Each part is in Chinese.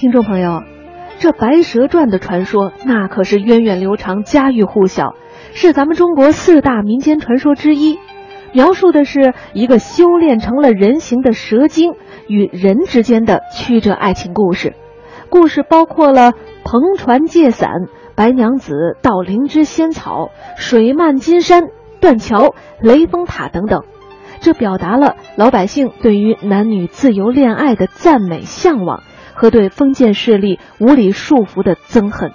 听众朋友，这《白蛇传》的传说那可是源远流长、家喻户晓，是咱们中国四大民间传说之一。描述的是一个修炼成了人形的蛇精与人之间的曲折爱情故事。故事包括了篷船借伞、白娘子盗灵芝仙草、水漫金山、断桥、雷峰塔等等。这表达了老百姓对于男女自由恋爱的赞美向往。和对封建势力无理束缚的憎恨，《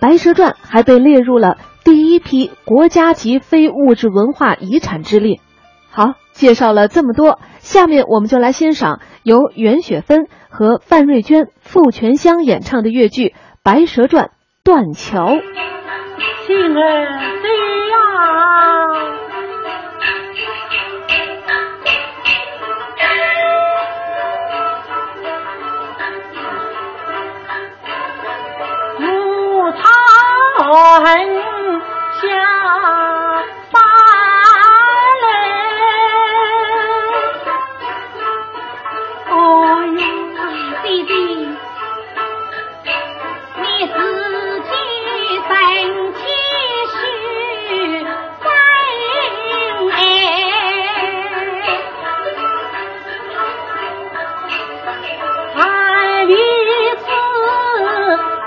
白蛇传》还被列入了第一批国家级非物质文化遗产之列。好，介绍了这么多，下面我们就来欣赏由袁雪芬和范瑞娟、傅全香演唱的越剧《白蛇传》断桥。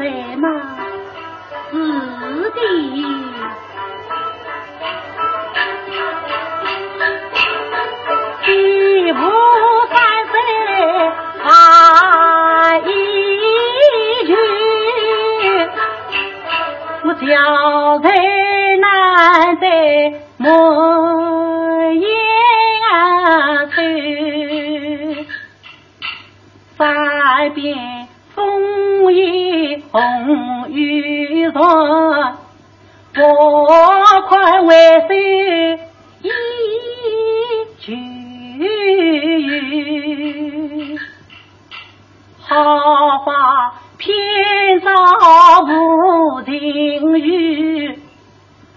所在我快为手一句，好话偏遭无情语，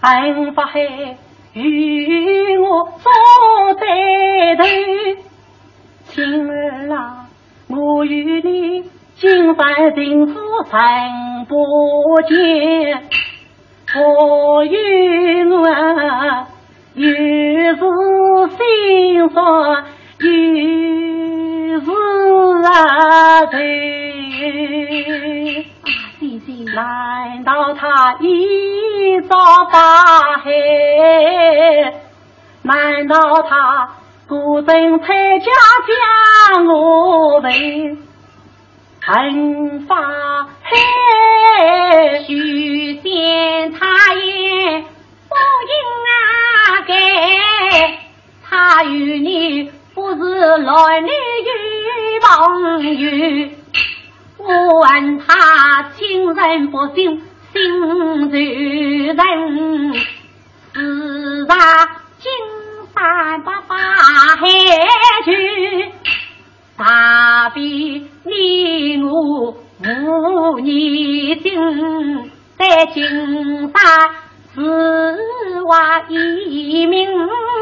恨不海与我坐在头，情儿啊。我与你今番情夫不见，我与我又是心酸又是愁。姐姐，难道他一朝发黑？难道他？孤身参加江我为恨发黑，许仙他也不应啊该，他与你不是来年与朋友，我问他亲人不信，心就人，自然今。三八八海去，大比你我无年心，在金山是挖一名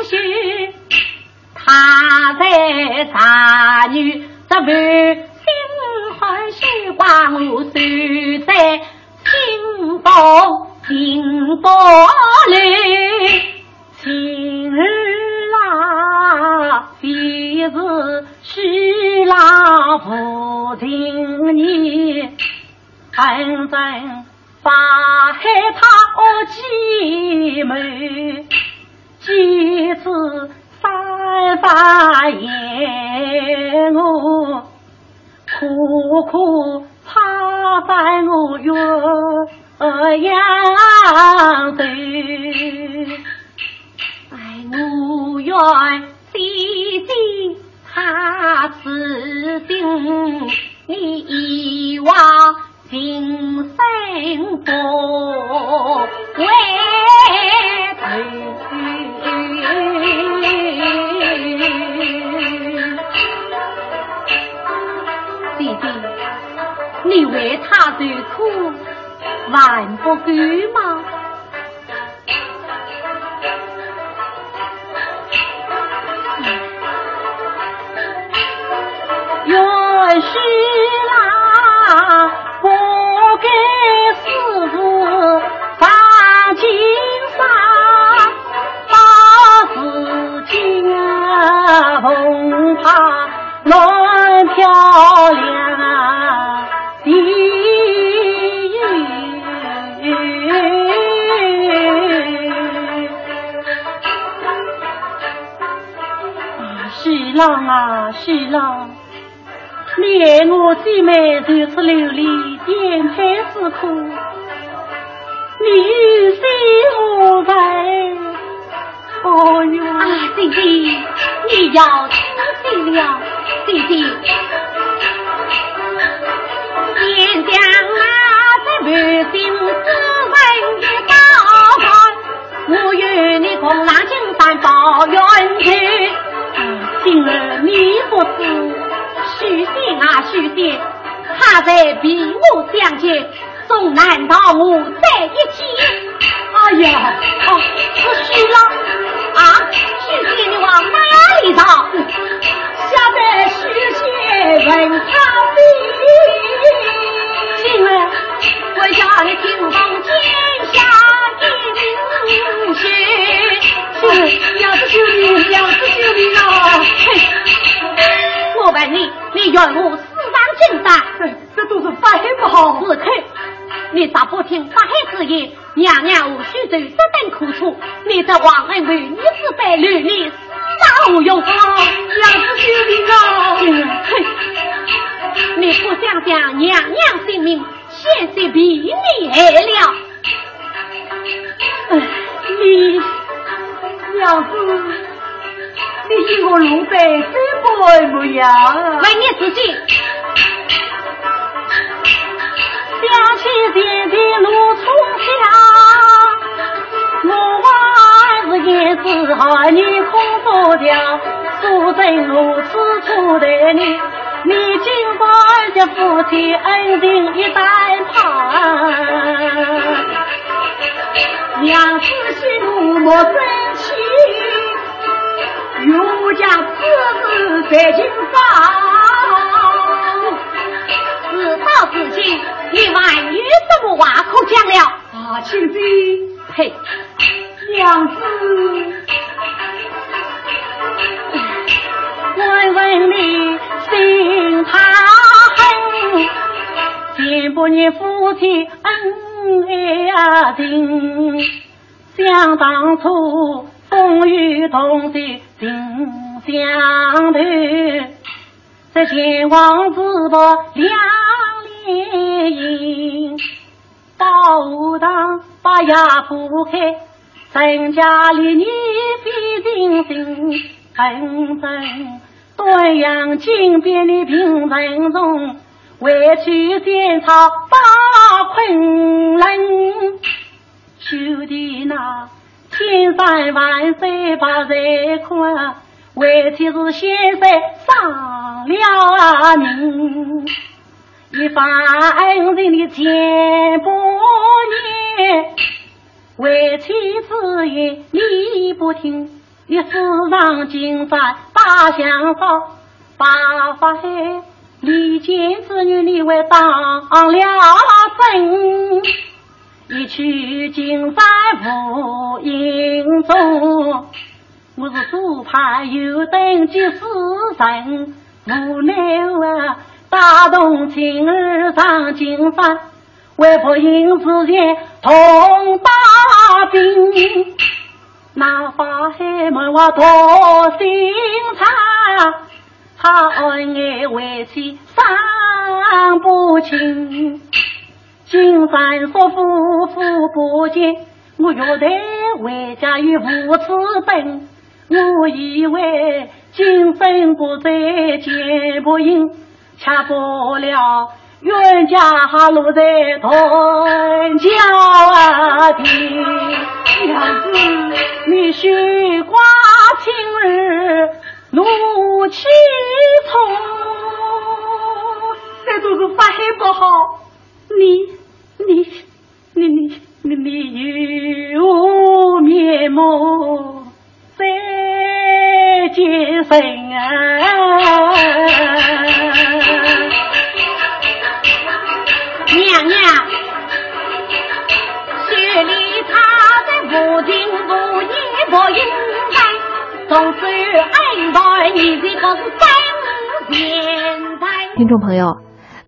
婿，他在茶女这般心欢喜挂我守在心房心包里。必是虚郎不听你，反正发害他姐妹，几次三番言我，苦苦怕烦我月阳头。不为弟弟，你为他受苦，还不够吗？郎啊，徐郎，你爱我姐妹如此流离，颠沛之苦，你于心何在。哦哟，啊，弟弟，你要清醒了，弟弟。天将那这满心之文一打开，我与你共南京山报冤屈。今日你不知，许仙啊许仙，他在比武相见，总难道我在一起？哎呀，哦，许了啊，许仙你往哪里逃？吓得许仙问他比，今儿我要你听奉天你，你愿我死上金山？这都是白袍。是口，你咋不听法黑之言？娘娘无需受这等苦楚。你这王恩为女子败女，你死而无用。娘子救命啊！哼！你不想想娘娘性命险些比你害了？你。娘子，你与我龙背怎么模样？问你自己。想起前天路从下，我还是也只好你空不掉。素贞如此处待你，你今朝这夫妻恩情一旦断，娘子息怒莫将此事在心上，事到如今，你还有什么话可讲了？啊，亲妃，呸，娘子，问问你心怕狠，见不你夫妻恩爱情，想当初。风雨同济心相伴，在前往淄博两连营，到当把牙铺开，陈家里你比金星，纷纷端阳金边的平城中，为去仙草把昆仑，秋的那。千山万水把人看，为妻是先生丧了命，一番恩情的千百年，为妻之言你不听，你死上金山把香烧，把法海离间之女你为当了真。一曲金山无影踪，我是左派右等几世人，无奈啊打动情儿上金山，为不因之前同把兵，那法海问我多心肠，他恩爱为妻伤不清。金山说：“夫妇不见，我月台回家与父子奔。我以为今生不再见不应，恰不了冤家落在断桥边。娘子，你须挂青日怒气冲，这都是发黑不好。你你你你有面目在今生啊！娘娘，雪里他在无情无义不应该，从此恩待你这个真现在。听众朋友，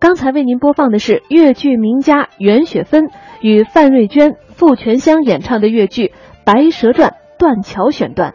刚才为您播放的是越剧名家袁雪芬与范瑞娟、傅全香演唱的越剧《白蛇传》断桥选段。